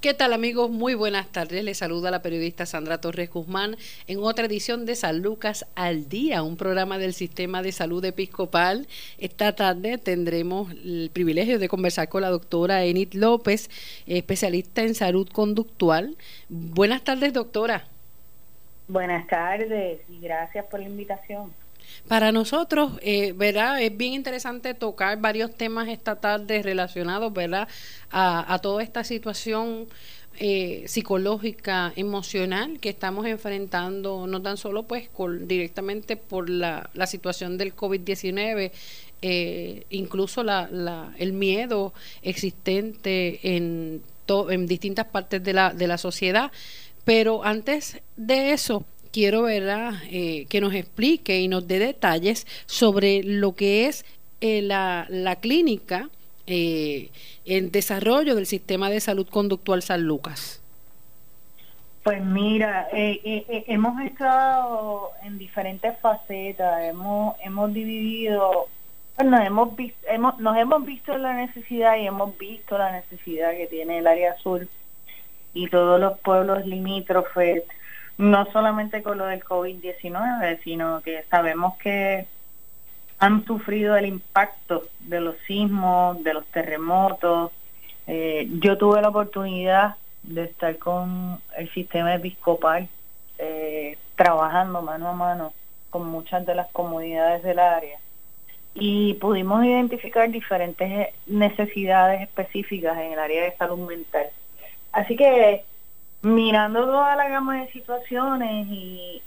¿Qué tal amigos? Muy buenas tardes. Les saluda la periodista Sandra Torres Guzmán en otra edición de San Lucas al Día, un programa del Sistema de Salud Episcopal. Esta tarde tendremos el privilegio de conversar con la doctora Enid López, especialista en salud conductual. Buenas tardes, doctora. Buenas tardes y gracias por la invitación. Para nosotros, eh, ¿verdad? Es bien interesante tocar varios temas esta tarde relacionados, ¿verdad? A, toda esta situación eh, psicológica, emocional que estamos enfrentando, no tan solo pues directamente por la, la situación del COVID-19, eh, incluso la, la, el miedo existente en, en distintas partes de la, de la sociedad. Pero antes de eso, quiero. Eh, que nos explique y nos dé detalles sobre lo que es eh, la, la, clínica eh, en desarrollo del sistema de salud conductual San Lucas. Pues mira, hemos estado en diferentes facetas, hemos, hemos dividido, bueno, hemos, visto, hemos nos hemos visto la necesidad y hemos visto la necesidad que tiene el área sur y todos los pueblos limítrofes no solamente con lo del COVID-19, sino que sabemos que han sufrido el impacto de los sismos, de los terremotos. Eh, yo tuve la oportunidad de estar con el sistema episcopal eh, trabajando mano a mano con muchas de las comunidades del área y pudimos identificar diferentes necesidades específicas en el área de salud mental. Así que mirando toda la gama de situaciones y,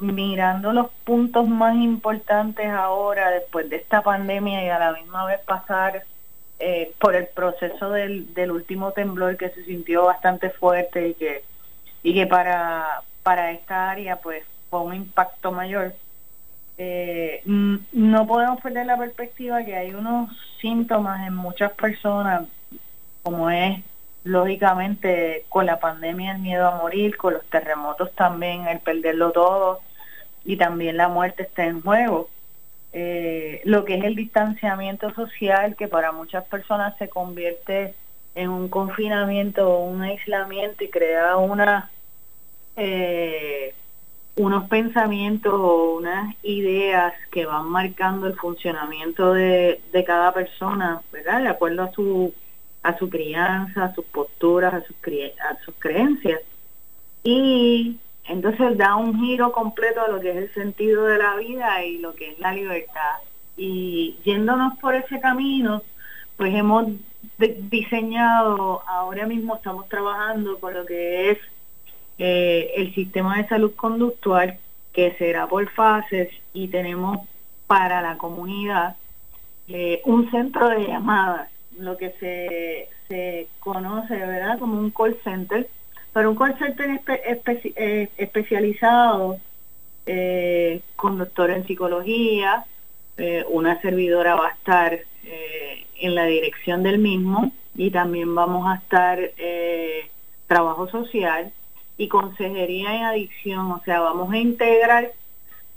mirando los puntos más importantes ahora después de esta pandemia y a la misma vez pasar eh, por el proceso del, último temblor que se sintió bastante fuerte y que y que para para esta área pues fue un impacto mayor eh, no podemos perder la perspectiva que hay unos síntomas en muchas personas como es lógicamente con la pandemia el miedo a morir, con los terremotos también el perderlo todo y también la muerte está en juego. Eh, lo que es el distanciamiento social que para muchas personas se convierte en un confinamiento o un aislamiento y crea una eh, unos pensamientos o unas ideas que van marcando el funcionamiento de, de cada persona, ¿verdad? De acuerdo a su a su crianza, a sus posturas, a sus, creencias. Y entonces da un giro completo a lo que es el sentido de la vida y lo que es la libertad. Y yéndonos por ese camino, pues hemos diseñado, ahora mismo estamos trabajando con lo que es eh, el sistema de salud conductual, que será por fases, y tenemos para la comunidad eh, un centro de llamadas lo que se, se conoce, ¿verdad?, como un call center, pero un call center eh, especializado eh, con doctor en psicología, eh, una servidora va a estar en la dirección del mismo y también vamos a estar trabajo social y consejería en adicción, o sea, vamos a integrar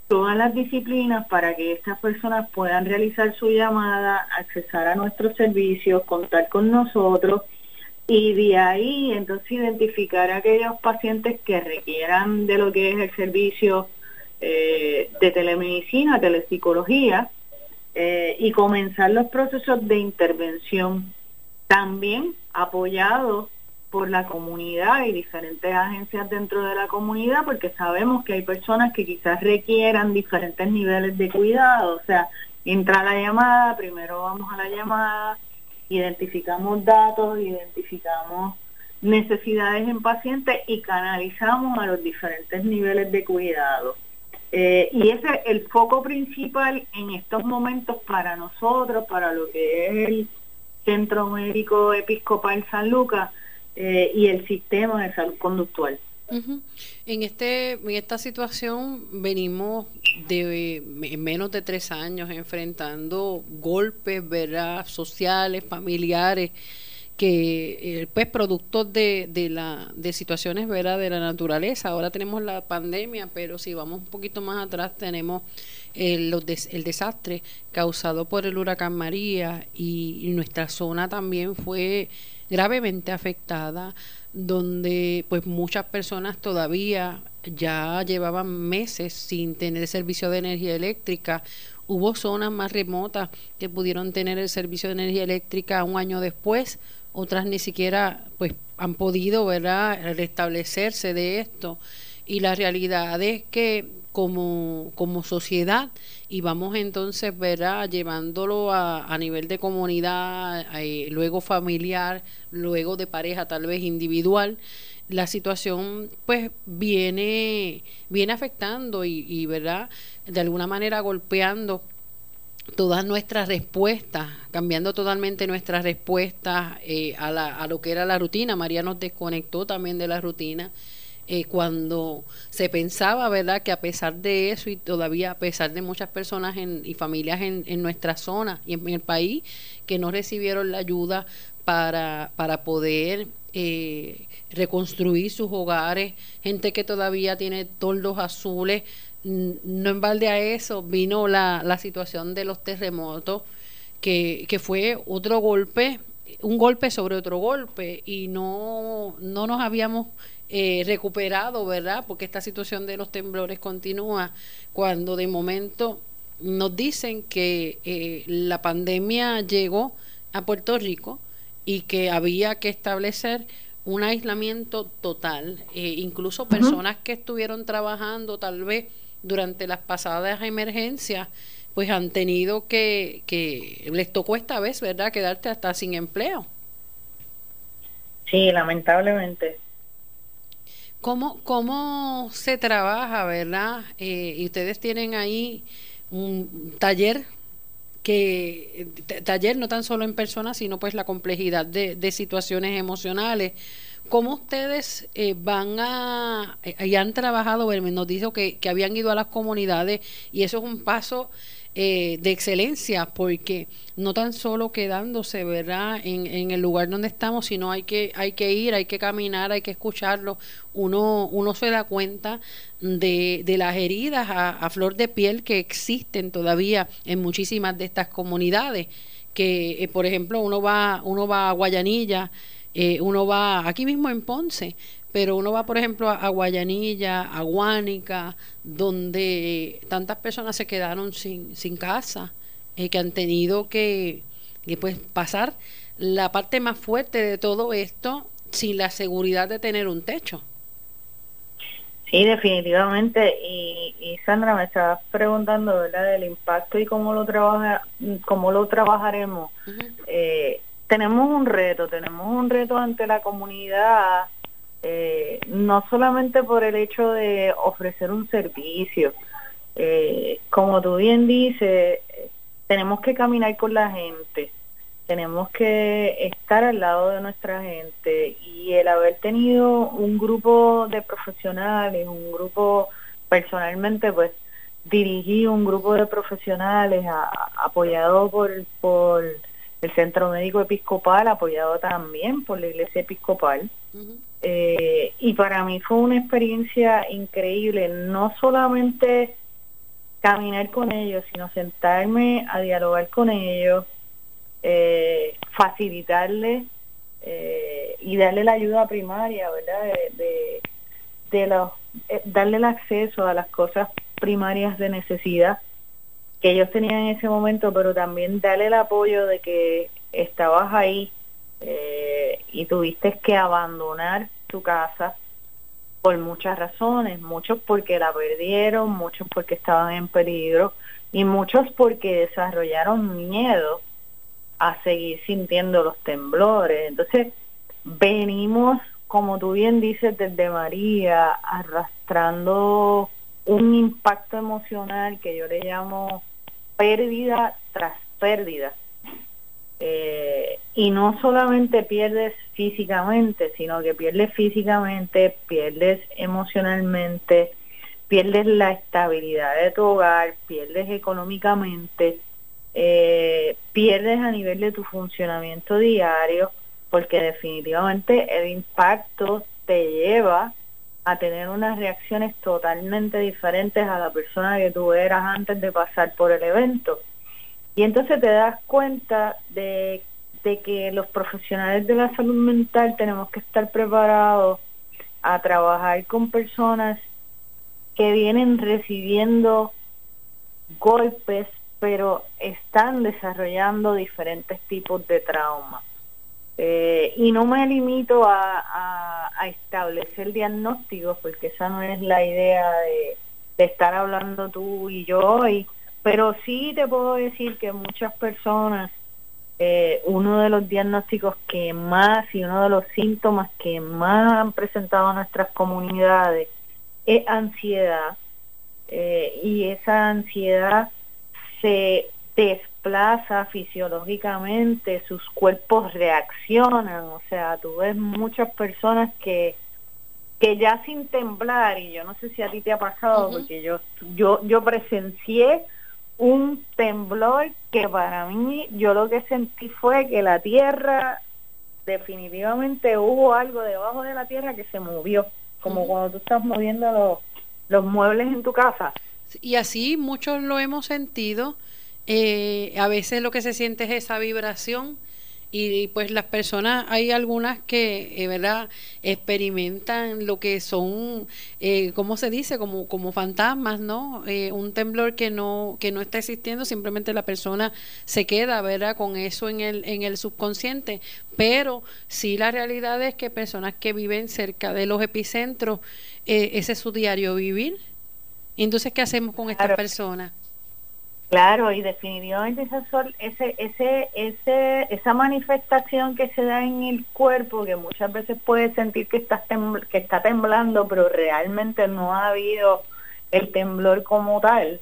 todas las disciplinas para que estas personas puedan realizar su llamada, accesar a nuestros servicios, contar con nosotros y de ahí entonces identificar a aquellos pacientes que requieran de lo que es el servicio eh, de telemedicina, telepsicología eh, y comenzar los procesos de intervención. También apoyados por la comunidad y diferentes agencias dentro de la comunidad porque sabemos que hay personas que quizás requieran diferentes niveles de cuidado, o sea, entra la llamada, primero vamos a la llamada, identificamos datos, identificamos necesidades en pacientes y canalizamos a los diferentes niveles de cuidado. Eh, y ese es el foco principal en estos momentos para nosotros, para lo que es el Centro Médico Episcopal San Lucas, eh, y el sistema de salud conductual. En este en esta situación venimos de en menos de tres años enfrentando golpes verdad sociales familiares que eh, pues productos de, de la de situaciones verdad de la naturaleza. Ahora tenemos la pandemia pero si vamos un poquito más atrás tenemos el, el desastre causado por el huracán María y nuestra zona también fue gravemente afectada, donde pues muchas personas todavía ya llevaban meses sin tener servicio de energía eléctrica. Hubo zonas más remotas que pudieron tener el servicio de energía eléctrica un año después, otras ni siquiera pues han podido, ¿verdad?, restablecerse de esto. Y la realidad es que como, como sociedad y vamos entonces, ¿verdad?, llevándolo a, a nivel de comunidad, eh, luego familiar, luego de pareja tal vez individual, la situación pues viene, viene afectando y, y, ¿verdad?, de alguna manera golpeando todas nuestras respuestas, cambiando totalmente nuestras respuestas eh, a, la, a lo que era la rutina. María nos desconectó también de la rutina. Eh, cuando se pensaba, ¿verdad?, que a pesar de eso y todavía a pesar de muchas personas en, y familias en, en, nuestra zona y en, el país que no recibieron la ayuda para, para poder eh, reconstruir sus hogares, gente que todavía tiene toldos azules, no en balde a eso vino la, la situación de los terremotos, que, que fue otro golpe, un golpe sobre otro golpe, y no, no nos habíamos eh, recuperado, ¿verdad? Porque esta situación de los temblores continúa cuando de momento nos dicen que eh, la pandemia llegó a Puerto Rico y que había que establecer un aislamiento total. Eh, incluso personas que estuvieron trabajando tal vez durante las pasadas emergencias, pues han tenido que, que les tocó esta vez, ¿verdad?, quedarte hasta sin empleo. Sí, lamentablemente. ¿Cómo, cómo se trabaja, verdad? Eh, y ustedes tienen ahí un taller que taller no tan solo en persona, sino pues la complejidad de, de situaciones emocionales ¿Cómo ustedes eh, van a, eh, y han trabajado, nos dijo que, que, habían ido a las comunidades y eso es un paso eh, de excelencia porque no tan solo quedándose, ¿verdad?, en, en, el lugar donde estamos, sino hay que, hay que ir, hay que caminar, hay que escucharlo. Uno, uno se da cuenta de, de las heridas a, flor de piel que existen todavía en muchísimas de estas comunidades. Que, por ejemplo, uno va, uno va a Guayanilla, eh, uno va aquí mismo en Ponce, pero uno va, por ejemplo, a, Guayanilla, a Guánica, donde tantas personas se quedaron sin, sin casa, eh, que han tenido que, pues, pasar la parte más fuerte de todo esto sin la seguridad de tener un techo. Sí, definitivamente. Y, y Sandra, me estabas preguntando, ¿verdad?, del impacto y cómo lo trabaja, cómo lo trabajaremos. eh, tenemos un reto, tenemos un reto ante la comunidad, eh, no solamente por el hecho de ofrecer un servicio, eh, como tú bien dices, tenemos que caminar con la gente, tenemos que estar al lado de nuestra gente y el haber tenido un grupo de profesionales, un grupo personalmente pues dirigí un grupo de profesionales apoyado por, por el Centro Médico Episcopal, apoyado también por la Iglesia Episcopal. Eh, y para mí fue una experiencia increíble, no solamente caminar con ellos, sino sentarme a dialogar con ellos, eh, facilitarles eh, y darle la ayuda primaria, ¿verdad? De, de, los, eh, darle el acceso a las cosas primarias de necesidad que ellos tenían en ese momento, pero también darle el apoyo de que estabas ahí eh, y tuviste que abandonar tu casa por muchas razones, muchos porque la perdieron, muchos porque estaban en peligro y muchos porque desarrollaron miedo a seguir sintiendo los temblores. Entonces, venimos, como tú bien dices, desde María, arrastrando un impacto emocional que yo le llamo pérdida tras pérdida. Eh, y no solamente pierdes físicamente, sino que pierdes físicamente, pierdes emocionalmente, pierdes la estabilidad de tu hogar, pierdes económicamente, eh, pierdes a nivel de tu funcionamiento diario, porque definitivamente el impacto te lleva a tener unas reacciones totalmente diferentes a la persona que tú eras antes de pasar por el evento. Y entonces te das cuenta de, de que los profesionales de la salud mental tenemos que estar preparados a trabajar con personas que vienen recibiendo golpes, pero están desarrollando diferentes tipos de trauma. Eh, y no me limito a, establecer diagnósticos, porque esa no es la idea de, de estar hablando tú y yo hoy, pero sí te puedo decir que muchas personas eh, uno de los diagnósticos que más y uno de los síntomas que más han presentado nuestras comunidades es ansiedad eh, y esa ansiedad se desplaza fisiológicamente, sus cuerpos reaccionan, o sea, tú ves muchas personas que que ya sin temblar y yo no sé si a ti te ha pasado porque yo yo yo presencié un temblor que para mí yo lo que sentí fue que la tierra definitivamente hubo algo debajo de la tierra que se movió, como cuando tú estás moviendo los, los muebles en tu casa. Y así muchos lo hemos sentido. Eh, a veces lo que se siente es esa vibración y pues las personas hay algunas que eh, verdad experimentan lo que son eh, cómo se dice como como fantasmas no eh, un temblor que no que no está existiendo simplemente la persona se queda verdad con eso en el en el subconsciente. Pero sí la realidad es que personas que viven cerca de los epicentros eh, ese es su diario vivir. Entonces qué hacemos con estas personas Claro, y definitivamente esa, ese, ese, ese, esa manifestación que se da en el cuerpo, que muchas veces puede sentir que, está que está temblando, pero realmente no ha habido el temblor como tal,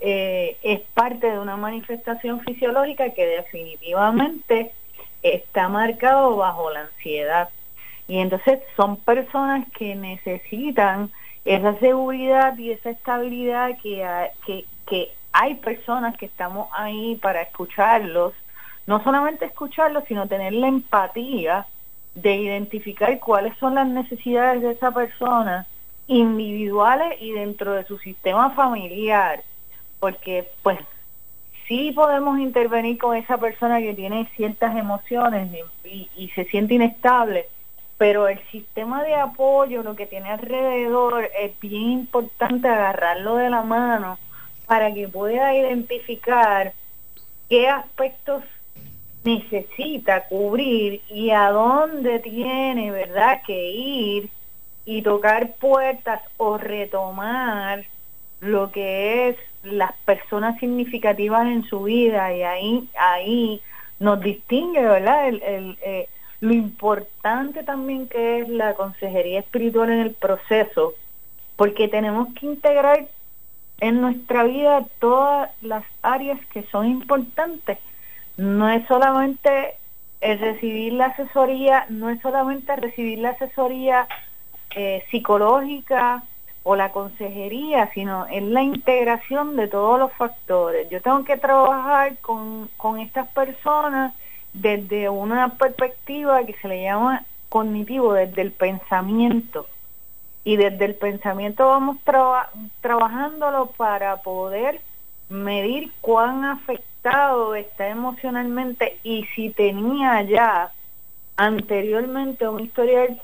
eh, es parte de una manifestación fisiológica que definitivamente está marcado bajo la ansiedad. Y entonces son personas que necesitan esa seguridad y esa estabilidad que, que, que hay personas que estamos ahí para escucharlos, no solamente escucharlos, sino tener la empatía de identificar cuáles son las necesidades de esa persona individuales y dentro de su sistema familiar, porque pues sí podemos intervenir con esa persona que tiene ciertas emociones y, se siente inestable, pero el sistema de apoyo, lo que tiene alrededor, es bien importante agarrarlo de la mano para que pueda identificar qué aspectos necesita cubrir y a dónde tiene, ¿verdad?, que ir y tocar puertas o retomar lo que es las personas significativas en su vida y ahí ahí nos distingue, ¿verdad? El, eh, lo importante también que es la consejería espiritual en el proceso, porque tenemos que integrar en nuestra vida todas las áreas que son importantes. No es solamente el recibir la asesoría, no es solamente recibir la asesoría eh, psicológica o la consejería, sino en la integración de todos los factores. Yo tengo que trabajar con, con estas personas desde una perspectiva que se le llama cognitivo, desde el pensamiento y desde el pensamiento vamos trabajándolo para poder medir cuán afectado está emocionalmente y si tenía ya anteriormente un historial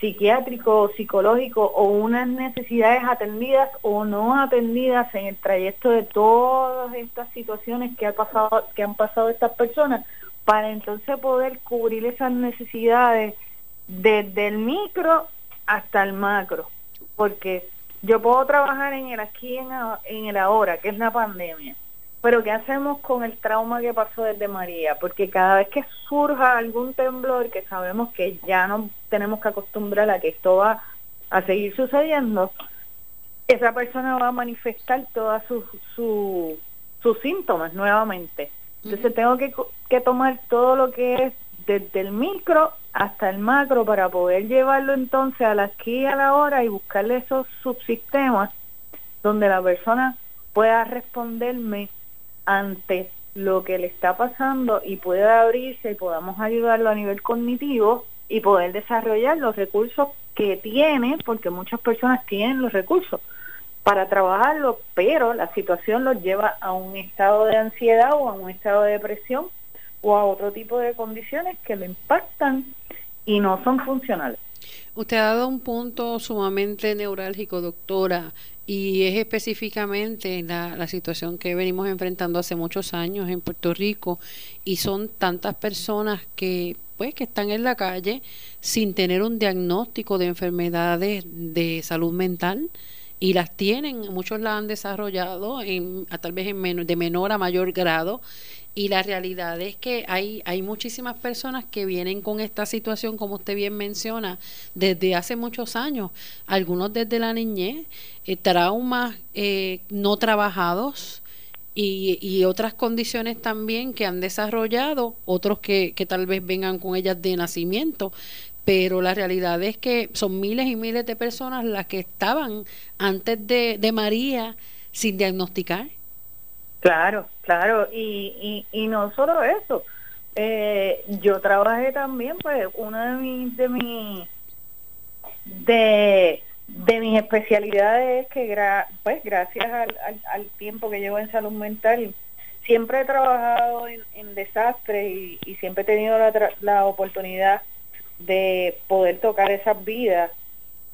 psiquiátrico o psicológico o unas necesidades atendidas o no atendidas en el trayecto de todas estas situaciones que ha pasado que han pasado estas personas para entonces poder cubrir esas necesidades desde el micro hasta el macro, porque yo puedo trabajar en el aquí en, en el ahora, que es la pandemia, pero ¿qué hacemos con el trauma que pasó desde María? Porque cada vez que surja algún temblor, que sabemos que ya no tenemos que acostumbrar a que esto va a seguir sucediendo, esa persona va a manifestar todos sus su, sus síntomas nuevamente. Entonces tengo que, que tomar todo lo que es desde el micro hasta el macro para poder llevarlo entonces a la aquí a la hora y buscarle esos subsistemas donde la persona pueda responderme ante lo que le está pasando y pueda abrirse y podamos ayudarlo a nivel cognitivo y poder desarrollar los recursos que tiene, porque muchas personas tienen los recursos para trabajarlo, pero la situación los lleva a un estado de ansiedad o a un estado de depresión o a otro tipo de condiciones que lo impactan y no son funcionales. Usted ha dado un punto sumamente neurálgico, doctora, y es específicamente la, la, situación que venimos enfrentando hace muchos años en Puerto Rico y son tantas personas que pues que están en la calle sin tener un diagnóstico de enfermedades de salud mental y las tienen, muchos las han desarrollado en, a, tal vez en de menor a mayor grado y la realidad es que hay, hay muchísimas personas que vienen con esta situación, como usted bien menciona, desde hace muchos años, algunos desde la niñez, eh, traumas eh, no trabajados y, y, otras condiciones también que han desarrollado, otros que, que tal vez vengan con ellas de nacimiento, pero la realidad es que son miles y miles de personas las que estaban antes de, de María sin diagnosticar Claro, claro, y, y, no solo eso, eh, yo trabajé también, pues, una de mis, de mi, de, de mis especialidades es que, pues, gracias al, al, tiempo que llevo en salud mental, siempre he trabajado en, en desastres y, y, siempre he tenido la, la oportunidad de poder tocar esas vidas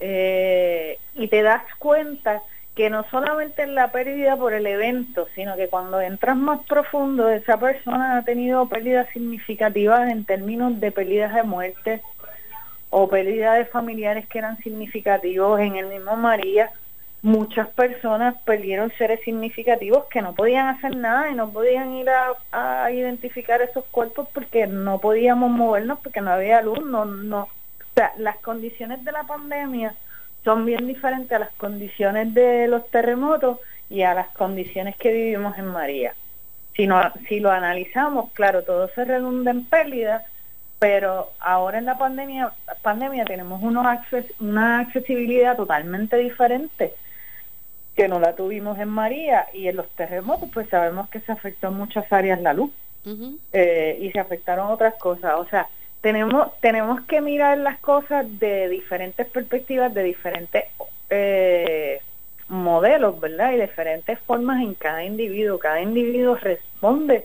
eh, y te das cuenta que no solamente es la pérdida por el evento, sino que cuando entras más profundo, esa persona ha tenido pérdidas significativas en términos de pérdidas de muerte o pérdidas de familiares que eran significativos. En el mismo María, muchas personas perdieron seres significativos que no podían hacer nada y no podían ir a, a identificar esos cuerpos porque no podíamos movernos, porque no había luz, no, no. O sea, las condiciones de la pandemia son bien diferentes a las condiciones de los terremotos y a las condiciones que vivimos en María. Si, no, si lo analizamos, claro, todo se redunda en pérdida, pero ahora en la pandemia, pandemia tenemos unos una accesibilidad totalmente diferente que no la tuvimos en María y en los terremotos pues sabemos que se afectó en muchas áreas la luz eh, y se afectaron otras cosas. O sea, tenemos, tenemos que mirar las cosas de diferentes perspectivas, de diferentes eh, modelos, ¿verdad? Y diferentes formas en cada individuo. Cada individuo responde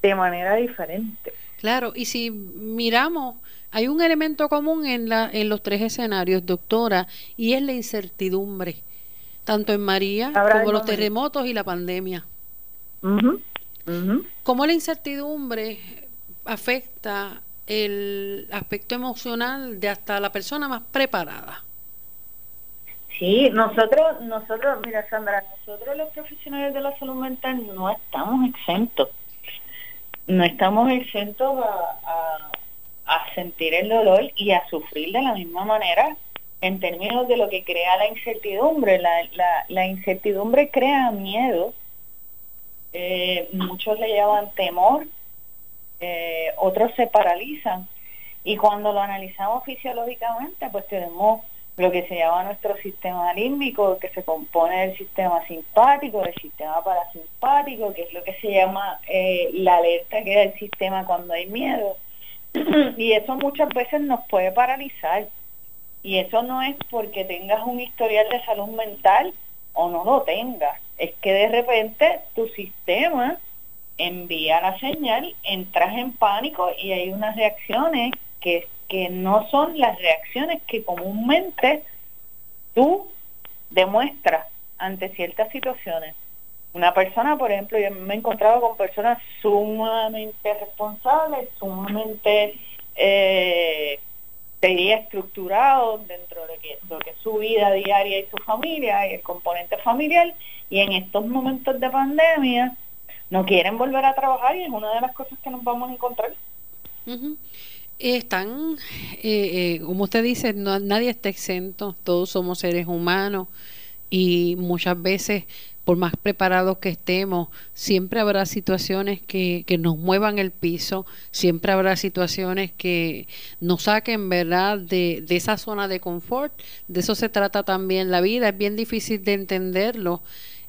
de manera diferente. Claro, y si miramos, hay un elemento común en, la, en los tres escenarios, doctora, y es la incertidumbre, tanto en María como los terremotos y la pandemia. ¿Cómo la incertidumbre afecta el aspecto emocional de hasta la persona más preparada. Sí, nosotros, nosotros, mira Sandra, nosotros los profesionales de la salud mental no estamos exentos, no estamos exentos a, sentir el dolor y a sufrir de la misma manera en términos de lo que crea la incertidumbre. La incertidumbre crea miedo, eh, muchos le llaman temor, eh, otros se paralizan. Y cuando lo analizamos fisiológicamente, pues tenemos lo que se llama nuestro sistema límbico, que se compone del sistema simpático, del sistema parasimpático, que es lo que se llama eh, la alerta que da el sistema cuando hay miedo. y eso muchas veces nos puede paralizar. Y eso no es porque tengas un historial de salud mental o no lo tengas. Es que de repente tu sistema envía la señal, entras en pánico y hay unas reacciones que, que no son las reacciones que comúnmente tú demuestras ante ciertas situaciones. Una persona, por ejemplo, yo me he encontrado con personas sumamente responsables, sumamente, eh, estructurados dentro de que, lo que es su vida diaria y su familia y el componente familiar, y en estos momentos de pandemia, no quieren volver a trabajar y es una de las cosas que nos vamos a encontrar. Están, eh, eh, como usted dice, no, nadie está exento, todos somos seres humanos y muchas veces, por más preparados que estemos, siempre habrá situaciones que, que nos muevan el piso, siempre habrá situaciones que nos saquen, ¿verdad?, de, de esa zona de confort. De eso se trata también la vida, es bien difícil de entenderlo,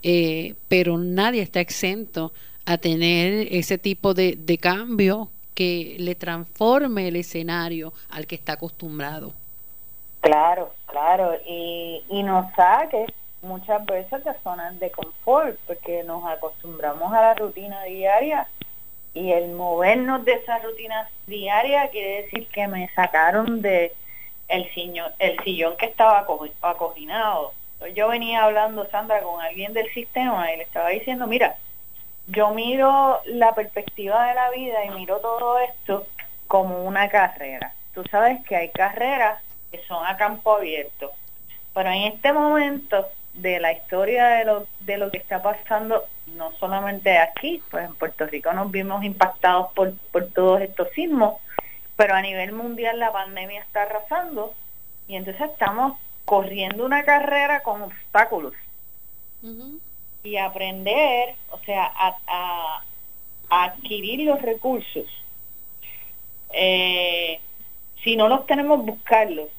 eh, pero nadie está exento a tener ese tipo de, de cambio que le transforme el escenario al que está acostumbrado. Claro, claro, y, y nos saque muchas veces de zonas de confort, porque nos acostumbramos a la rutina diaria y el movernos de esa rutina diaria quiere decir que me sacaron de el sillón, el sillón que estaba acoginado. Yo venía hablando, Sandra, con alguien del sistema y le estaba diciendo, mira, yo miro la perspectiva de la vida y miro todo esto como una carrera. Tú sabes que hay carreras que son a campo abierto, pero en este momento de la historia de lo, de lo que está pasando, no solamente aquí, pues en Puerto Rico nos vimos impactados por, por todos estos sismos, pero a nivel mundial la pandemia está arrasando y entonces estamos corriendo una carrera con obstáculos. Y aprender, o sea, a, adquirir los recursos. Eh, si no los tenemos, buscarlos.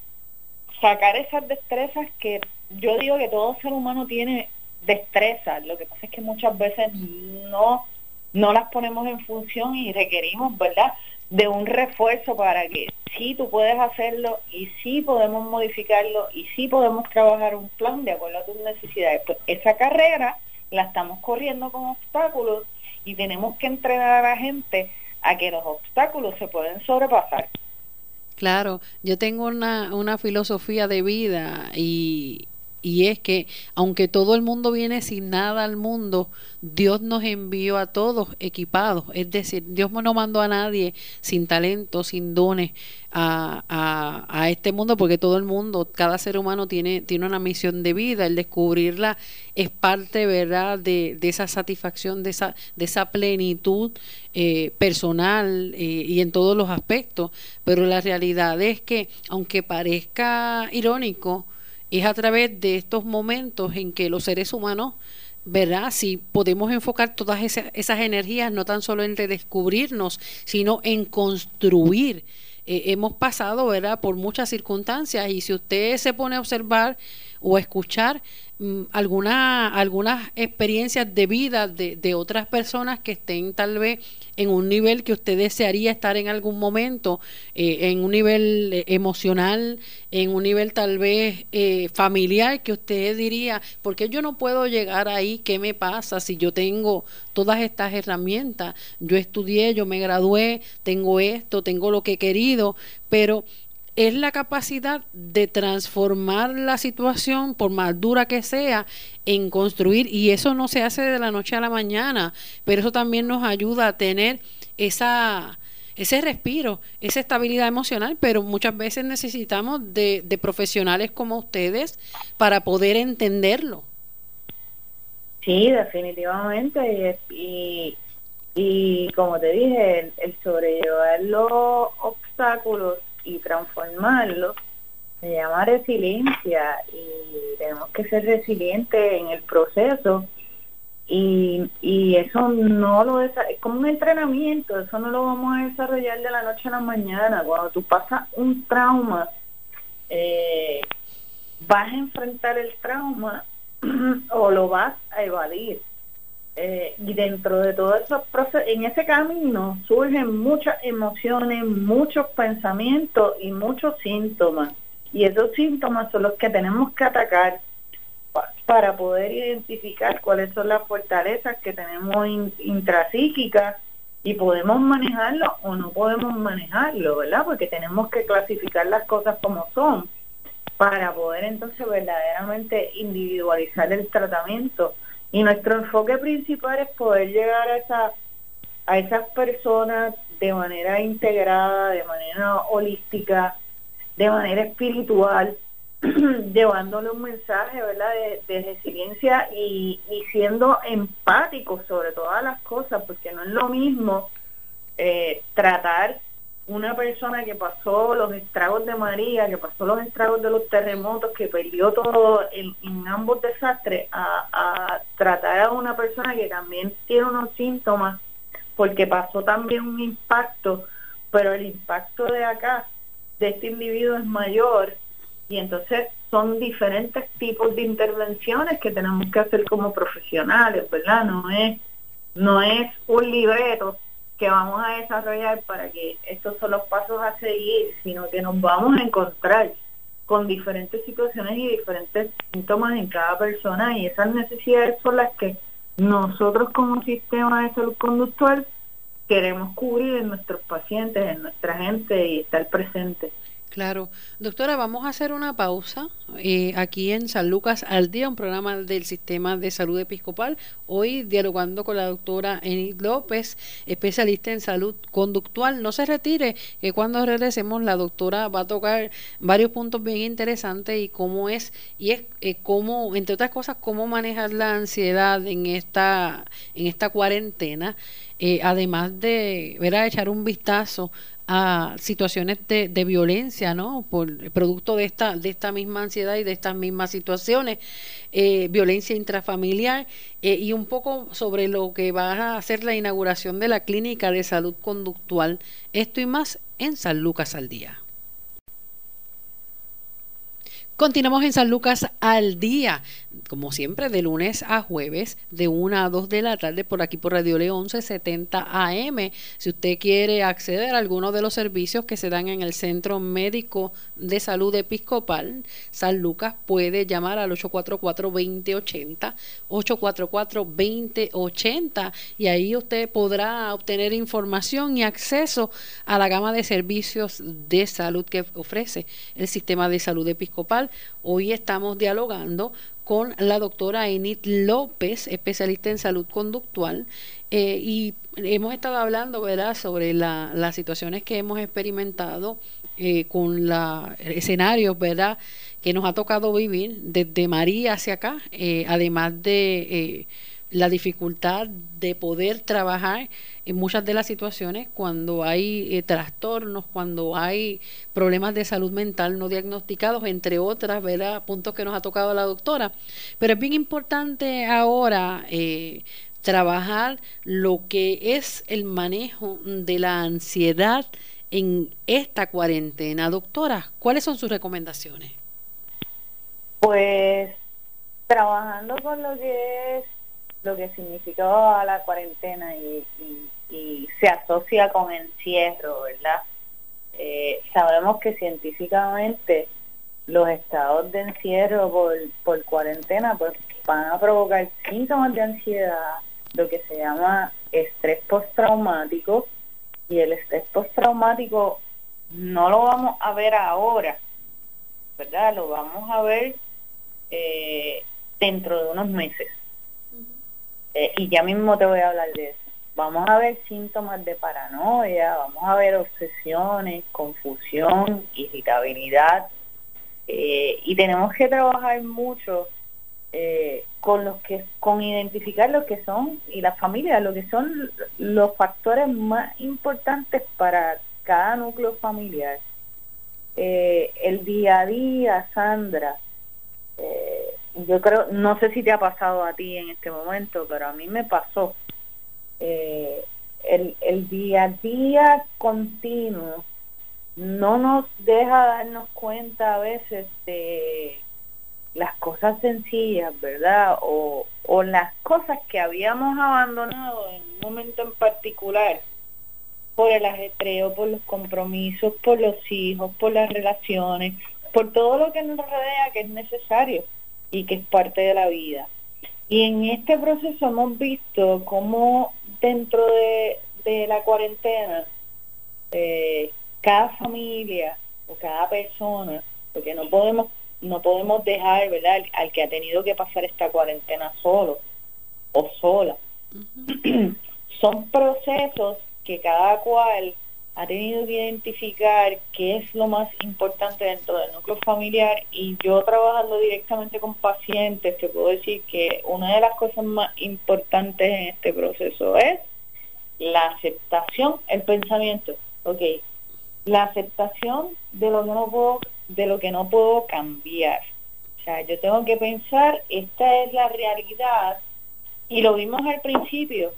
Sacar esas destrezas que yo digo que todo ser humano tiene destrezas. Lo que pasa es que muchas veces no, no las ponemos en función y requerimos, ¿verdad? De un refuerzo para que sí tú puedes hacerlo y sí podemos modificarlo y sí podemos trabajar un plan de acuerdo a tus necesidades. Pues esa carrera la estamos corriendo con obstáculos y tenemos que entrenar a la gente a que los obstáculos se pueden sobrepasar. Claro, yo tengo una, una filosofía de vida y, y es que aunque todo el mundo viene sin nada al mundo, Dios nos envió a todos equipados, es decir, Dios no mandó a nadie sin talento, sin dones a, a, este mundo, porque todo el mundo, cada ser humano tiene, tiene una misión de vida, el descubrirla es parte, ¿verdad?, de, de esa satisfacción, de esa, de esa plenitud eh, personal eh, y en todos los aspectos, pero la realidad es que, aunque parezca irónico, es a través de estos momentos en que los seres humanos, ¿verdad? Si podemos enfocar todas esas, energías no tan solo en redescubrirnos, sino en construir. Eh, hemos pasado, ¿verdad?, por muchas circunstancias y si usted se pone a observar o escuchar mm, alguna, algunas experiencias de vida de, de, otras personas que estén tal vez en un nivel que usted desearía estar en algún momento, eh, en un nivel eh, emocional, en un nivel tal vez eh, familiar, que usted diría, ¿por qué yo no puedo llegar ahí? ¿Qué me pasa si yo tengo todas estas herramientas? Yo estudié, yo me gradué, tengo esto, tengo lo que he querido, pero es la capacidad de transformar la situación, por más dura que sea, en construir, y eso no se hace de la noche a la mañana, pero eso también nos ayuda a tener esa ese respiro, esa estabilidad emocional, pero muchas veces necesitamos de, profesionales como ustedes para poder entenderlo. Sí, definitivamente. Y, y, como te dije, el sobrellevar los obstáculos y transformarlo se llama resiliencia y tenemos que ser resilientes en el proceso y, y eso no lo es como un entrenamiento, eso no lo vamos a desarrollar de la noche a la mañana. Cuando tú pasas un trauma, eh, vas a enfrentar el trauma o lo vas a evadir. Eh, y dentro de todo esos procesos, en ese camino surgen muchas emociones, muchos pensamientos y muchos síntomas. Y esos síntomas son los que tenemos que atacar para poder identificar cuáles son las fortalezas que tenemos intrapsíquicas y podemos manejarlo o no podemos manejarlo, ¿verdad? Porque tenemos que clasificar las cosas como son para poder entonces verdaderamente individualizar el tratamiento y nuestro enfoque principal es poder llegar a, esa, a esas personas de manera integrada, de manera holística, de manera espiritual, llevándole un mensaje ¿verdad? De, resiliencia y, y, siendo empáticos sobre todas las cosas, porque no es lo mismo eh, tratar una persona que pasó los estragos de María, que pasó los estragos de los terremotos, que perdió todo en, ambos desastres, a, tratar a una persona que también tiene unos síntomas, porque pasó también un impacto, pero el impacto de acá, de este individuo es mayor, y entonces son diferentes tipos de intervenciones que tenemos que hacer como profesionales, ¿verdad? No es, no es un libreto que vamos a desarrollar para que estos son los pasos a seguir, sino que nos vamos a encontrar con diferentes situaciones y diferentes síntomas en cada persona y esas necesidades son las que nosotros como sistema de salud conductual queremos cubrir en nuestros pacientes, en nuestra gente y estar presente. Claro. Doctora, vamos a hacer una pausa eh, aquí en San Lucas al Día, un programa del Sistema de Salud Episcopal. Hoy dialogando con la doctora Enid López, especialista en salud conductual. No se retire, que cuando regresemos la doctora va a tocar varios puntos bien interesantes y cómo es, y es eh, cómo, entre otras cosas, cómo manejar la ansiedad en esta, en esta cuarentena. Eh, además de ver a echar un vistazo a situaciones de, de, violencia, ¿no? Por producto de esta de esta misma ansiedad y de estas mismas situaciones, eh, violencia intrafamiliar eh, y un poco sobre lo que va a ser la inauguración de la clínica de salud conductual. Esto y más en San Lucas al día. Continuamos en San Lucas al día como siempre, de lunes a jueves, de 1 a 2 de la tarde, por aquí por Radio León 1170 AM. Si usted quiere acceder a alguno de los servicios que se dan en el Centro Médico de Salud Episcopal, San Lucas puede llamar al 844-2080, 844-2080, y ahí usted podrá obtener información y acceso a la gama de servicios de salud que ofrece el sistema de salud episcopal. Hoy estamos dialogando con la doctora Enid López, especialista en salud conductual, eh, y hemos estado hablando, ¿verdad?, sobre las situaciones que hemos experimentado eh, con los escenarios, ¿verdad?, que nos ha tocado vivir desde María hacia acá, eh, además de la dificultad de poder trabajar en muchas de las situaciones cuando hay eh, trastornos, cuando hay problemas de salud mental no diagnosticados, entre otras, ¿verdad? Puntos que nos ha tocado la doctora. Pero es bien importante ahora eh, trabajar lo que es el manejo de la ansiedad en esta cuarentena. Doctora, ¿cuáles son sus recomendaciones? Pues trabajando con lo que es lo que significaba la cuarentena y, se asocia con encierro, ¿verdad? Eh, sabemos que científicamente los estados de encierro por, por cuarentena pues van a provocar síntomas de ansiedad, lo que se llama estrés postraumático y el estrés postraumático no lo vamos a ver ahora, ¿verdad? Lo vamos a ver eh, dentro de unos meses. Eh, y ya mismo te voy a hablar de eso. Vamos a ver síntomas de paranoia, vamos a ver obsesiones, confusión, irritabilidad, eh, y tenemos que trabajar mucho eh, con los que, con identificar lo que son y las familias, lo que son los factores más importantes para cada núcleo familiar. el día a día, Sandra, yo creo, no sé si te ha pasado a ti en este momento, pero a mí me pasó. Eh, el, el día a día continuo no nos deja darnos cuenta a veces de las cosas sencillas, ¿verdad? O, o las cosas que habíamos abandonado en un momento en particular por el ajetreo, por los compromisos, por los hijos, por las relaciones, por todo lo que nos rodea que es necesario y que es parte de la vida. Y en este proceso hemos visto cómo dentro de, la cuarentena eh, cada familia o cada persona, porque no podemos no podemos dejar ¿verdad? Al, que ha tenido que pasar esta cuarentena solo o sola. Son procesos que cada cual ha tenido que identificar qué es lo más importante dentro del núcleo familiar y yo trabajando directamente con pacientes te puedo decir que una de las cosas más importantes en este proceso es la aceptación, el pensamiento, ok, la aceptación de lo que no puedo, de lo que no puedo cambiar. O sea, yo tengo que pensar, esta es la realidad, y lo vimos al principio,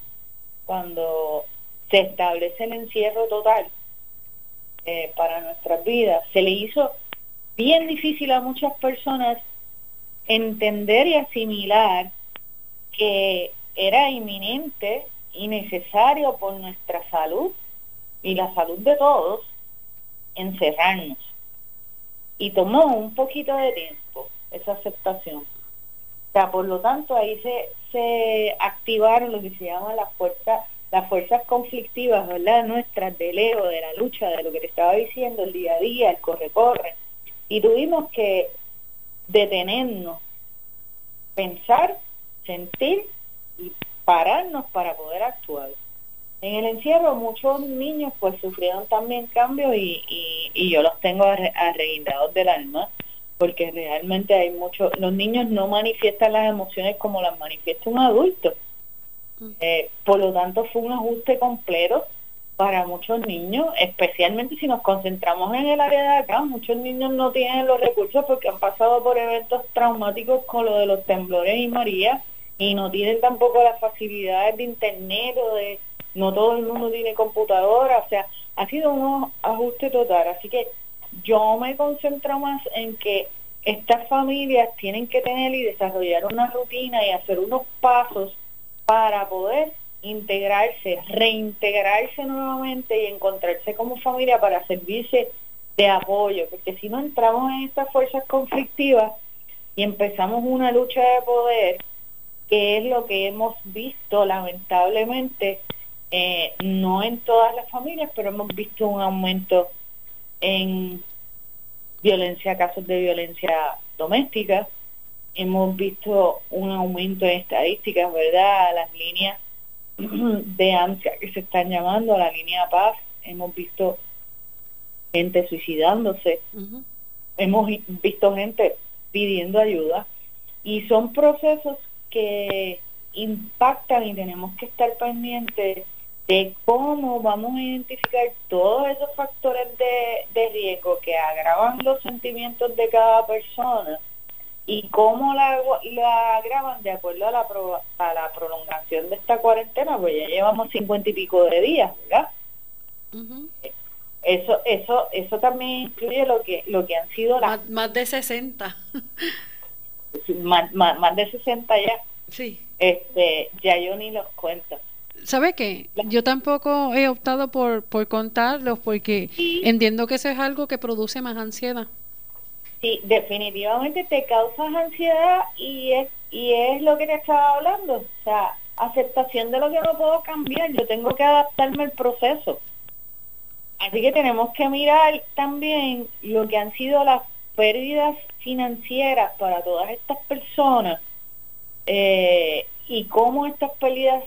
cuando se establece el encierro total eh, para nuestras vidas. Se le hizo bien difícil a muchas personas entender y asimilar que era inminente y necesario por nuestra salud y la salud de todos encerrarnos. Y tomó un poquito de tiempo esa aceptación. O sea, por lo tanto, ahí se, se activaron lo que se llama las fuerzas las fuerzas conflictivas, ¿verdad? Nuestras del ego, de la lucha, de lo que te estaba diciendo, el día a día, el corre-corre. Y tuvimos que detenernos, pensar, sentir y pararnos para poder actuar. En el encierro muchos niños pues sufrieron también cambios y, y, yo los tengo arreguindados del alma porque realmente hay muchos, los niños no manifiestan las emociones como las manifiesta un adulto. Eh, por lo tanto fue un ajuste completo para muchos niños, especialmente si nos concentramos en el área de acá, muchos niños no tienen los recursos porque han pasado por eventos traumáticos con lo de los temblores y María y no tienen tampoco las facilidades de internet o de no todo el mundo tiene computadora, o sea, ha sido un ajuste total, así que yo me concentro más en que estas familias tienen que tener y desarrollar una rutina y hacer unos pasos para poder integrarse, reintegrarse nuevamente y encontrarse como familia para servirse de apoyo, porque si no entramos en estas fuerzas conflictivas y empezamos una lucha de poder, que es lo que hemos visto lamentablemente, eh, no en todas las familias, pero hemos visto un aumento en violencia, casos de violencia doméstica, hemos visto un aumento en estadísticas, ¿verdad? Las líneas de ansia que se están llamando, la línea paz, hemos visto gente suicidándose, hemos visto gente pidiendo ayuda. Y son procesos que impactan y tenemos que estar pendientes de cómo vamos a identificar todos esos factores de, riesgo que agravan los sentimientos de cada persona y cómo la, la agravan de acuerdo a la, a la prolongación de esta cuarentena, pues ya llevamos cincuenta y pico de días, ¿verdad? Eso, eso, eso también incluye lo que, lo que han sido las... Más, de 60. más, más, más de 60 ya. Sí. Este, ya yo ni los cuento. ¿Sabe qué? Yo tampoco he optado por, por contarlos porque entiendo que eso es algo que produce más ansiedad. Sí, definitivamente te causas ansiedad y es, y es lo que te estaba hablando. O sea, aceptación de lo que no puedo cambiar. Yo tengo que adaptarme al proceso. Así que tenemos que mirar también lo que han sido las pérdidas financieras para todas estas personas eh, y cómo estas pérdidas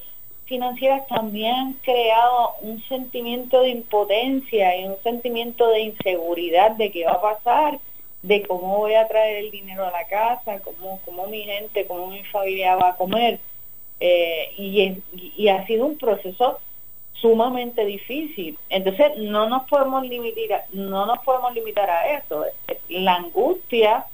financieras también han creado un sentimiento de impotencia y un sentimiento de inseguridad de qué va a pasar, de cómo voy a traer el dinero a la casa, cómo, cómo mi gente, cómo mi familia va a comer. Eh, y, y ha sido un proceso sumamente difícil. Entonces no nos podemos limitar, no nos podemos limitar a eso. La angustia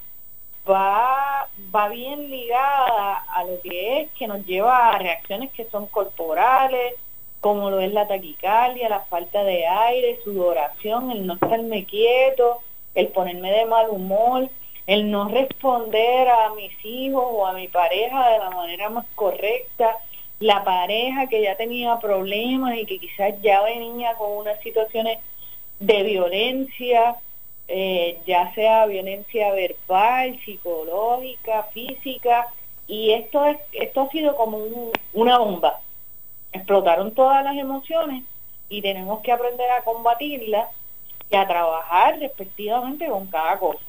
va, va bien ligada a lo que es que nos lleva a reacciones que son corporales, como lo es la taquicardia, la falta de aire, sudoración, el no estarme quieto, el ponerme de mal humor, el no responder a mis hijos o a mi pareja de la manera más correcta, la pareja que ya tenía problemas y que quizás ya venía con unas situaciones de violencia, eh, ya sea violencia verbal, psicológica, física, y esto es esto ha sido como una bomba. Explotaron todas las emociones y tenemos que aprender a combatirlas y a trabajar respectivamente con cada cosa.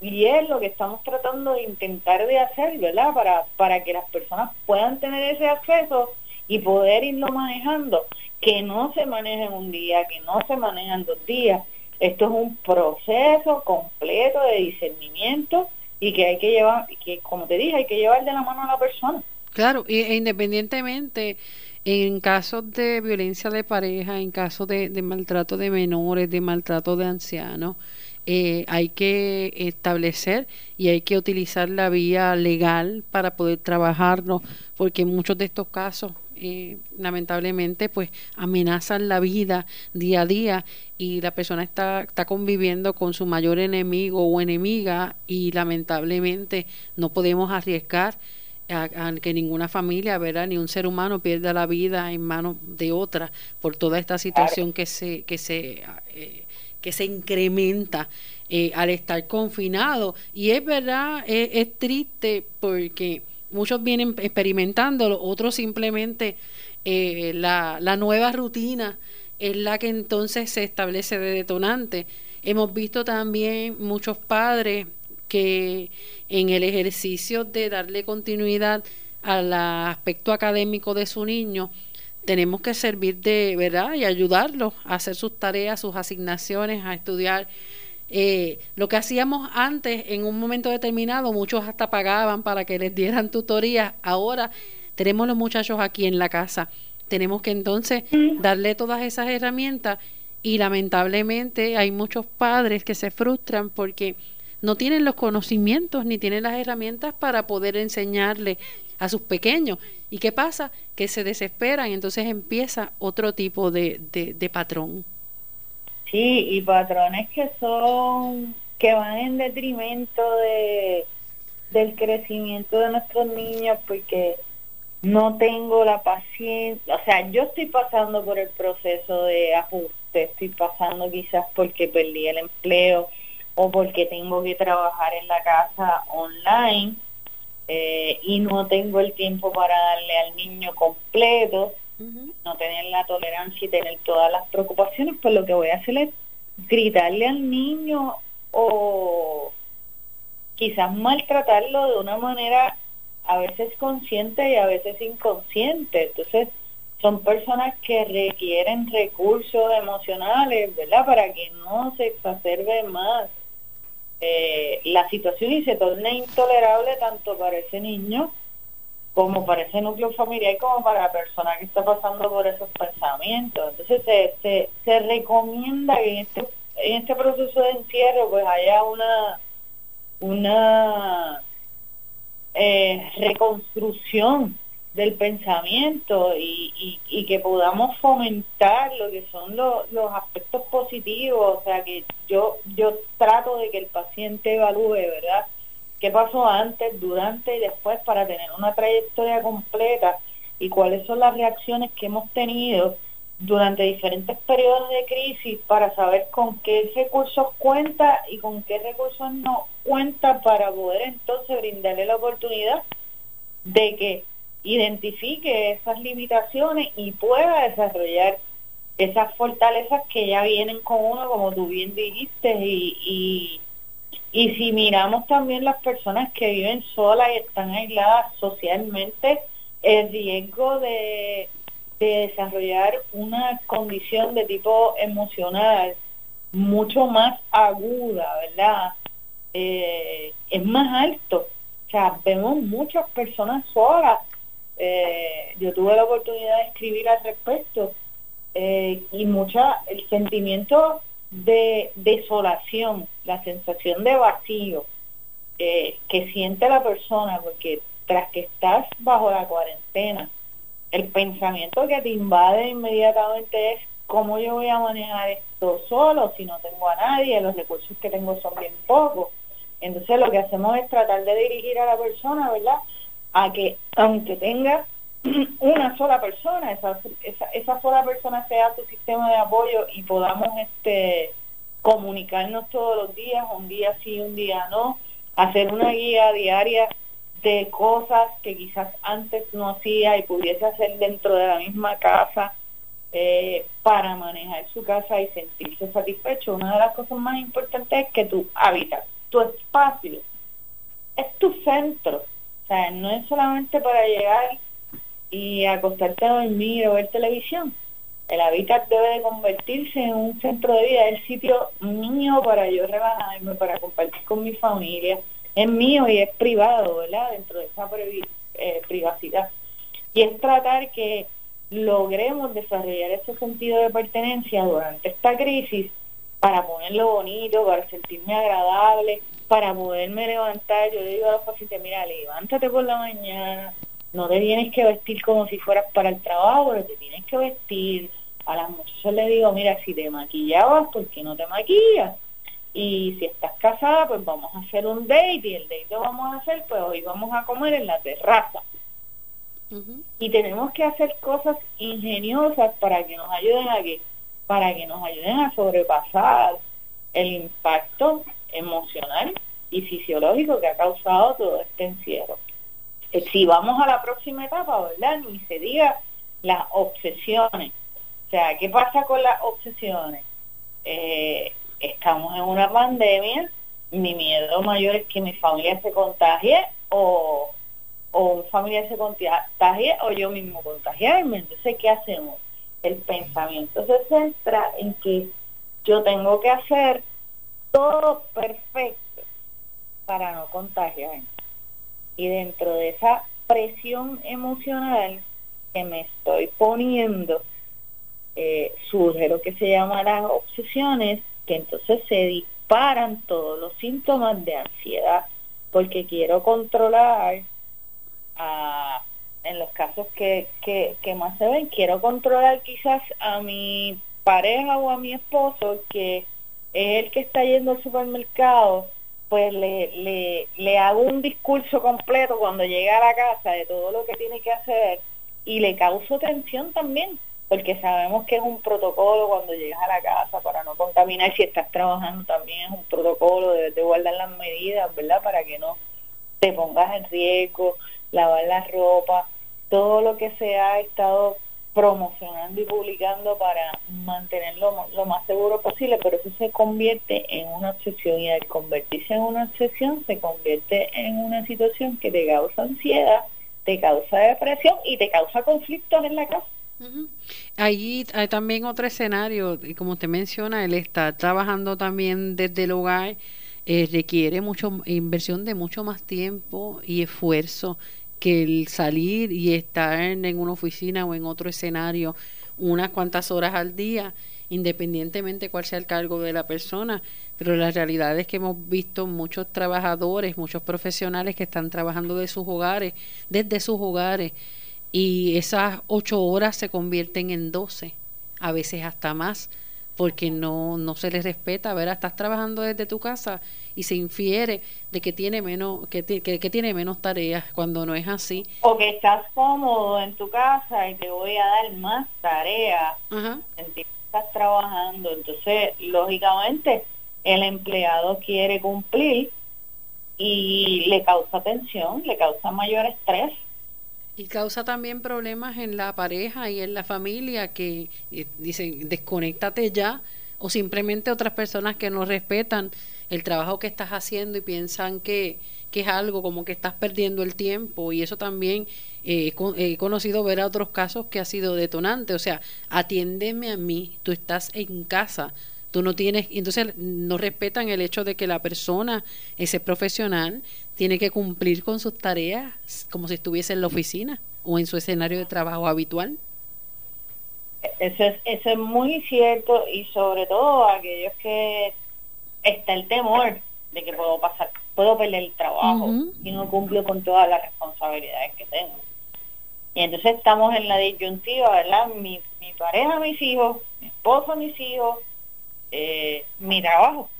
Y es lo que estamos tratando de intentar de hacer, ¿verdad? Para, para que las personas puedan tener ese acceso y poder irlo manejando, que no se maneje en un día, que no se manejan dos días, esto es un proceso completo de discernimiento y que hay que llevar, que como te dije, hay que llevar de la mano a la persona. Claro, e independientemente en casos de violencia de pareja, en casos de, maltrato de menores, de maltrato de ancianos, eh, hay que establecer y hay que utilizar la vía legal para poder trabajarlo, porque muchos de estos casos eh, lamentablemente pues amenazan la vida día a día y la persona está, está conviviendo con su mayor enemigo o enemiga y lamentablemente no podemos arriesgar a, que ninguna familia, ¿verdad? ni un ser humano pierda la vida en manos de otra por toda esta situación que se que se eh, que se incrementa eh, al estar confinado y es verdad es triste porque muchos vienen experimentándolo, otros simplemente eh, la, la nueva rutina es la que entonces se establece de detonante. Hemos visto también muchos padres que en el ejercicio de darle continuidad al aspecto académico de su niño, tenemos que servir de verdad y ayudarlos a hacer sus tareas, sus asignaciones, a estudiar. Eh, lo que hacíamos antes, en un momento determinado, muchos hasta pagaban para que les dieran tutorías. Ahora tenemos los muchachos aquí en la casa. Tenemos que entonces darle todas esas herramientas y lamentablemente hay muchos padres que se frustran porque no tienen los conocimientos ni tienen las herramientas para poder enseñarle a sus pequeños. ¿Y qué pasa? Que se desesperan entonces empieza otro tipo de, de, patrón. Sí, y patrones que son, que van en detrimento de, del crecimiento de nuestros niños porque no tengo la paciencia, o sea, yo estoy pasando por el proceso de ajuste, estoy pasando quizás porque perdí el empleo o porque tengo que trabajar en la casa online eh, y no tengo el tiempo para darle al niño completo, no tener la tolerancia y tener todas las preocupaciones, pues lo que voy a hacer es gritarle al niño o quizás maltratarlo de una manera a veces consciente y a veces inconsciente. Entonces, son personas que requieren recursos emocionales, ¿verdad? Para que no se exacerbe más eh, la situación y se torne intolerable tanto para ese niño como para ese núcleo familiar como para la persona que está pasando por esos pensamientos. Entonces se, se, recomienda que en este, en este proceso de encierro pues haya una, una eh, reconstrucción del pensamiento y, que podamos fomentar lo que son los aspectos positivos, o sea que yo yo trato de que el paciente evalúe, ¿verdad? ¿Qué pasó antes, durante y después para tener una trayectoria completa y cuáles son las reacciones que hemos tenido durante diferentes periodos de crisis para saber con qué recursos cuenta y con qué recursos no cuenta para poder entonces brindarle la oportunidad de que identifique esas limitaciones y pueda desarrollar esas fortalezas que ya vienen con uno, como tú bien dijiste, y, y, si miramos también las personas que viven solas y están aisladas socialmente, el riesgo de, de desarrollar una condición de tipo emocional mucho más aguda, ¿verdad? Eh, es más alto. O sea, vemos muchas personas solas eh, yo tuve la oportunidad de escribir al respecto eh, y mucha el sentimiento de desolación, la sensación de vacío eh, que siente la persona, porque tras que estás bajo la cuarentena, el pensamiento que te invade inmediatamente es cómo yo voy a manejar esto solo si no tengo a nadie, los recursos que tengo son bien pocos. Entonces lo que hacemos es tratar de dirigir a la persona, ¿verdad? A que aunque tenga una sola persona, esa, esa, sola persona sea su sistema de apoyo y podamos este comunicarnos todos los días, un día sí, un día no, hacer una guía diaria de cosas que quizás antes no hacía y pudiese hacer dentro de la misma casa eh, para manejar su casa y sentirse satisfecho. Una de las cosas más importantes es que tu hábitat, tu espacio, es tu centro sea, no es solamente para llegar y acostarte a dormir o ver televisión. El hábitat debe de convertirse en un centro de vida, el sitio mío para yo relajarme, para compartir con mi familia. Es mío y es privado, ¿verdad? Dentro de esa eh, privacidad. Y es tratar que logremos desarrollar ese sentido de pertenencia durante esta crisis para ponerlo bonito, para sentirme agradable, para poderme levantar, yo le digo a los pacientes, mira, levántate por la mañana, no te tienes que vestir como si fueras para el trabajo, pero te tienes que vestir. A las muchachas le digo, mira, si te maquillabas, ¿por qué no te maquillas? Y si estás casada, pues vamos a hacer un date y el date lo vamos a hacer, pues hoy vamos a comer en la terraza. Y tenemos que hacer cosas ingeniosas para que nos ayuden a que, para que nos ayuden a sobrepasar el impacto emocional y fisiológico que ha causado todo este encierro. eh, si vamos a la próxima etapa, ¿verdad? Ni se diga las obsesiones. O sea, ¿qué pasa con las obsesiones? Eh, estamos en una pandemia, mi miedo mayor es que mi familia se contagie o, o un se contagie o yo mismo contagiarme. Entonces, ¿qué hacemos? El pensamiento se centra en que yo tengo que hacer todo perfecto para no contagiarme. Y dentro de esa presión emocional que me estoy poniendo, eh, surge lo que se llama las obsesiones, que entonces se disparan todos los síntomas de ansiedad, porque quiero controlar, en los casos que, que, que más se ven, quiero controlar quizás a mi pareja o a mi esposo, que es el que está yendo al supermercado, pues le, le, le hago un discurso completo cuando llega a la casa de todo lo que tiene que hacer y le causo tensión también, porque sabemos que es un protocolo cuando llegas a la casa para no contaminar, si estás trabajando también es un protocolo, debes de guardar las medidas, ¿verdad? Para que no te pongas en riesgo, lavar la ropa, todo lo que se ha estado promocionando y publicando para mantenerlo lo más seguro posible, pero eso se convierte en una obsesión y al convertirse en una obsesión se convierte en una situación que te causa ansiedad, te causa depresión y te causa conflictos en la casa. Ahí hay también otro escenario, y como usted menciona, él está trabajando también desde el hogar, eh, requiere mucho inversión de mucho más tiempo y esfuerzo que el salir y estar en una oficina o en otro escenario unas cuantas horas al día, independientemente cuál sea el cargo de la persona. Pero la realidad es que hemos visto muchos trabajadores, muchos profesionales que están trabajando de sus hogares, desde sus hogares, y esas ocho horas se convierten en doce, a veces hasta más, porque no, no se les respeta, ¿verdad? Estás trabajando desde tu casa y se infiere de que tiene menos que, que, tiene menos tareas cuando no es así. O que estás cómodo en tu casa y te voy a dar más tareas. Ajá. Estás trabajando, entonces lógicamente el empleado quiere cumplir y le causa tensión, le causa mayor estrés y causa también problemas en la pareja y en la familia que eh, dicen, desconéctate ya, o simplemente otras personas que no respetan el trabajo que estás haciendo y piensan que, que es algo como que estás perdiendo el tiempo. Y eso también eh, he conocido ver a otros casos que ha sido detonante, o sea, atiéndeme a mí, tú estás en casa, tú no tienes, entonces no respetan el hecho de que la persona, ese profesional, tiene que cumplir con sus tareas como si estuviese en la oficina o en su escenario de trabajo habitual. Eso es, eso es muy cierto y sobre todo aquellos que está el temor de que puedo pasar, puedo perder el trabajo y no cumplo con todas las responsabilidades que tengo. Y entonces estamos en la disyuntiva, ¿verdad? Mi, mi pareja, mis hijos, mi esposo, mis hijos, eh, mi trabajo.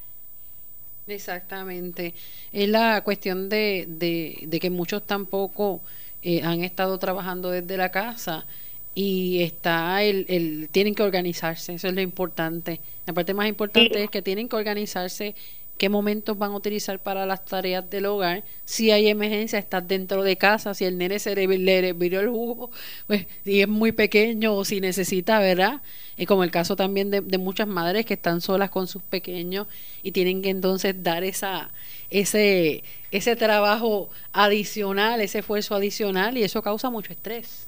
Exactamente. Es la cuestión de, de, que muchos tampoco eh, han estado trabajando desde la casa y está el, el, tienen que organizarse, eso es lo importante. La parte más importante es que tienen que organizarse qué momentos van a utilizar para las tareas del hogar. Si hay emergencia, estás dentro de casa. Si el nene se le, le el jugo, pues si es muy pequeño o si necesita, ¿verdad? Y como el caso también de, muchas madres que están solas con sus pequeños y tienen que entonces dar esa ese ese trabajo adicional, ese esfuerzo adicional y eso causa mucho estrés.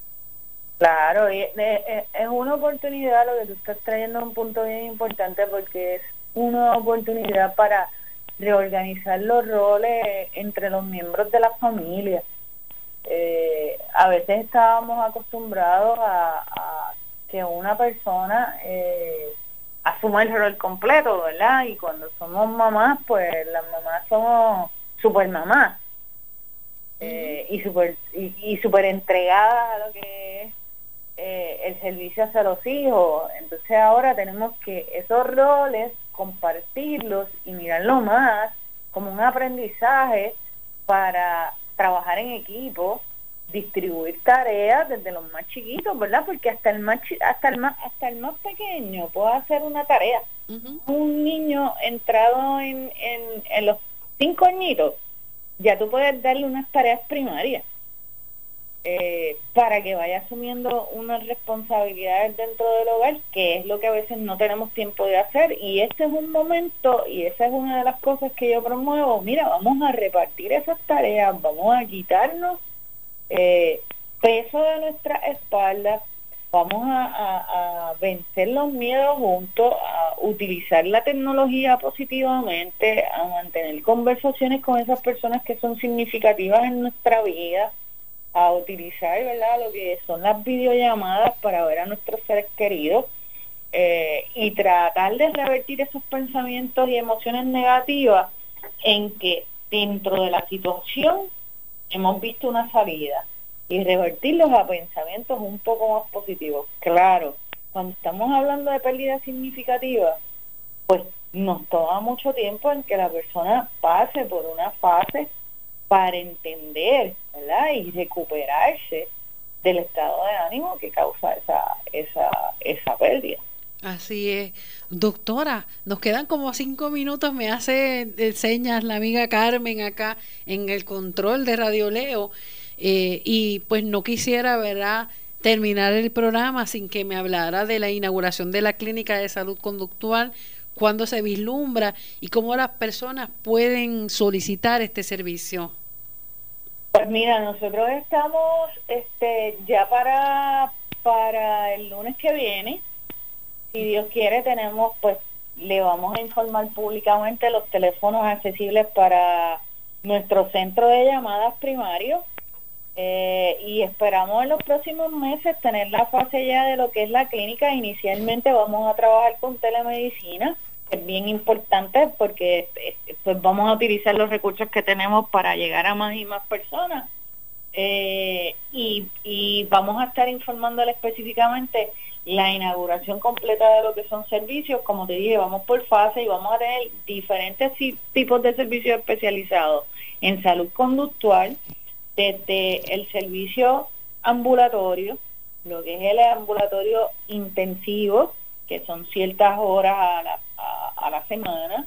Claro, es una oportunidad lo que tú estás trayendo un punto bien importante porque es una oportunidad para reorganizar los roles entre los miembros de la familia. Eh, a veces estábamos acostumbrados a, que una persona eh, asuma el rol completo, ¿verdad? Y cuando somos mamás, pues las mamás somos super mamás eh, y super y, y super entregadas a lo que es eh, el servicio hacia los hijos. Entonces ahora tenemos que esos roles compartirlos y mirarlo más como un aprendizaje para trabajar en equipo, distribuir tareas desde los más chiquitos, ¿verdad? Porque hasta el más hasta el más hasta el más pequeño puede hacer una tarea. Un niño entrado en, en, en los cinco añitos, ya tú puedes darle unas tareas primarias eh, para que vaya asumiendo unas responsabilidades dentro del hogar, que es lo que a veces no tenemos tiempo de hacer. Y este es un momento, y esa es una de las cosas que yo promuevo, mira, vamos a repartir esas tareas, vamos a quitarnos eh, peso de nuestra espalda, vamos a, vencer los miedos juntos, a utilizar la tecnología positivamente, a mantener conversaciones con esas personas que son significativas en nuestra vida, a utilizar lo que son las videollamadas para ver a nuestros seres queridos eh, y tratar de revertir esos pensamientos y emociones negativas en que dentro de la situación hemos visto una salida y revertirlos a pensamientos un poco más positivos. Claro, cuando estamos hablando de pérdidas significativas, pues nos toma mucho tiempo en que la persona pase por una fase para entender y recuperarse del estado de ánimo que causa esa, esa, esa pérdida. Así es. Doctora, nos quedan como cinco minutos, me hace eh, señas la amiga Carmen acá en el control de Radio Leo. Eh, y pues no quisiera, ¿verdad?, terminar el programa sin que me hablara de la inauguración de la clínica de salud conductual, cuándo se vislumbra y cómo las personas pueden solicitar este servicio. Pues mira, nosotros estamos este, ya para, para el lunes que viene. Si Dios quiere, tenemos, pues, le vamos a informar públicamente los teléfonos accesibles para nuestro centro de llamadas primario eh, y esperamos en los próximos meses tener la fase ya de lo que es la clínica. Inicialmente vamos a trabajar con telemedicina, es bien importante porque eh, pues vamos a utilizar los recursos que tenemos para llegar a más y más personas. Eh, y, y vamos a estar informándole específicamente la inauguración completa de lo que son servicios. Como te dije, vamos por fase y vamos a tener diferentes tipos de servicios especializados en salud conductual, desde el servicio ambulatorio, lo que es el ambulatorio intensivo, que son ciertas horas a la, a, la semana,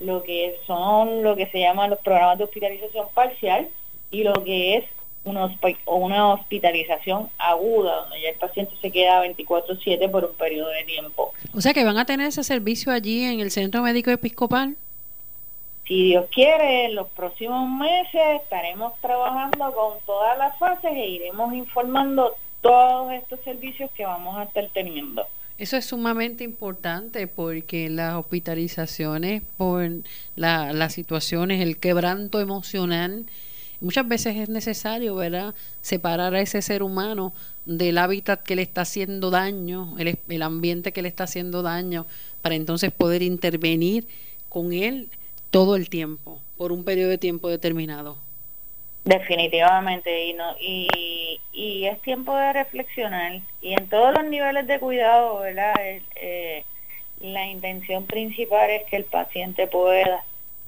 lo que son lo que se llaman los programas de hospitalización parcial y lo que es una, una hospitalización aguda, donde ya el paciente se queda 24/7 por un periodo de tiempo. O sea que van a tener ese servicio allí en el Centro Médico Episcopal. Si Dios quiere, en los próximos meses estaremos trabajando con todas las fases e iremos informando todos estos servicios que vamos a estar teniendo. Eso es sumamente importante porque las hospitalizaciones por la, las situaciones, el quebranto emocional, muchas veces es necesario, ¿verdad? Separar a ese ser humano del hábitat que le está haciendo daño, el, el ambiente que le está haciendo daño, para entonces poder intervenir con él todo el tiempo, por un periodo de tiempo determinado. Definitivamente, y, no, y, y es tiempo de reflexionar. Y en todos los niveles de cuidado, ¿verdad? Eh, la intención principal es que el paciente pueda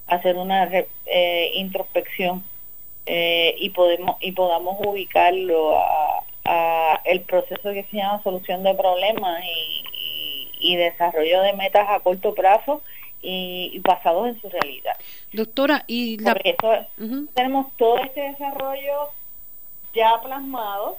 hacer una eh, introspección eh, y podemos y podamos ubicarlo a, el proceso que se llama solución de problemas y desarrollo de metas a corto plazo y, basados en su realidad. Doctora, y la... eso tenemos todo este desarrollo ya plasmado,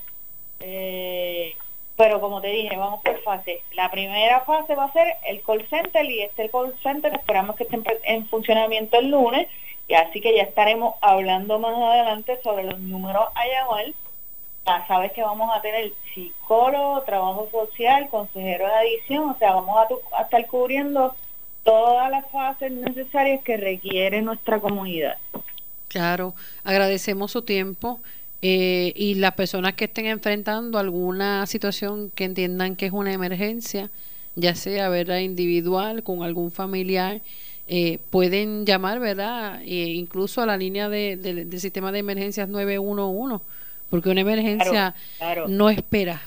eh, pero como te dije, vamos por fase. La primera fase va a ser el call center y este call center esperamos que esté en, funcionamiento el lunes y así que ya estaremos hablando más adelante sobre los números a llamar. Ya sabes que vamos a tener psicólogo, trabajo social, consejero de adición, o sea, vamos a estar cubriendo todas las fases necesarias que requiere nuestra comunidad. Claro, agradecemos su tiempo eh, y las personas que estén enfrentando alguna situación que entiendan que es una emergencia, ya sea verdad individual con algún familiar, eh, pueden llamar, ¿verdad? E incluso a la línea de, del sistema de emergencias 911, porque una emergencia no espera.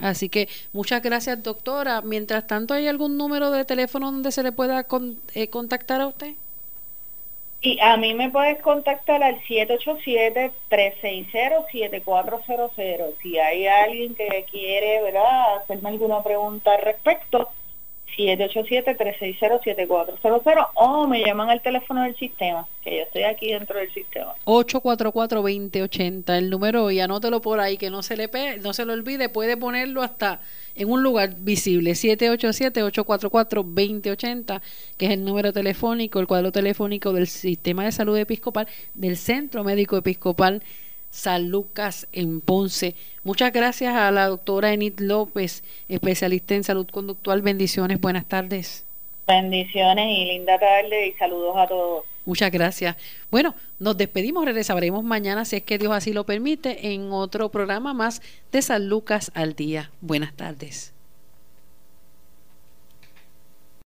Así que muchas gracias, doctora. Mientras tanto, ¿hay algún número de teléfono donde se le pueda eh, contactar a usted? Y a mí me puedes contactar al 787-360-7400. Si hay alguien que quiere, ¿verdad?, hacerme alguna pregunta al respecto, 787-360-7400 o me llaman al teléfono del sistema, que yo estoy aquí dentro del sistema. 844-2080, el número, y anótelo por ahí, que no se le no se lo olvide, puede ponerlo hasta en un lugar visible, 787-844-2080, que es el número telefónico, el cuadro telefónico del Sistema de Salud Episcopal, del Centro Médico Episcopal San Lucas en Ponce. Muchas gracias a la doctora Enid López, especialista en salud conductual. Bendiciones, buenas tardes. Bendiciones y linda tarde y saludos a todos. Muchas gracias. Bueno, nos despedimos, regresaremos mañana, si es que Dios así lo permite, en otro programa más de San Lucas al Día. Buenas tardes.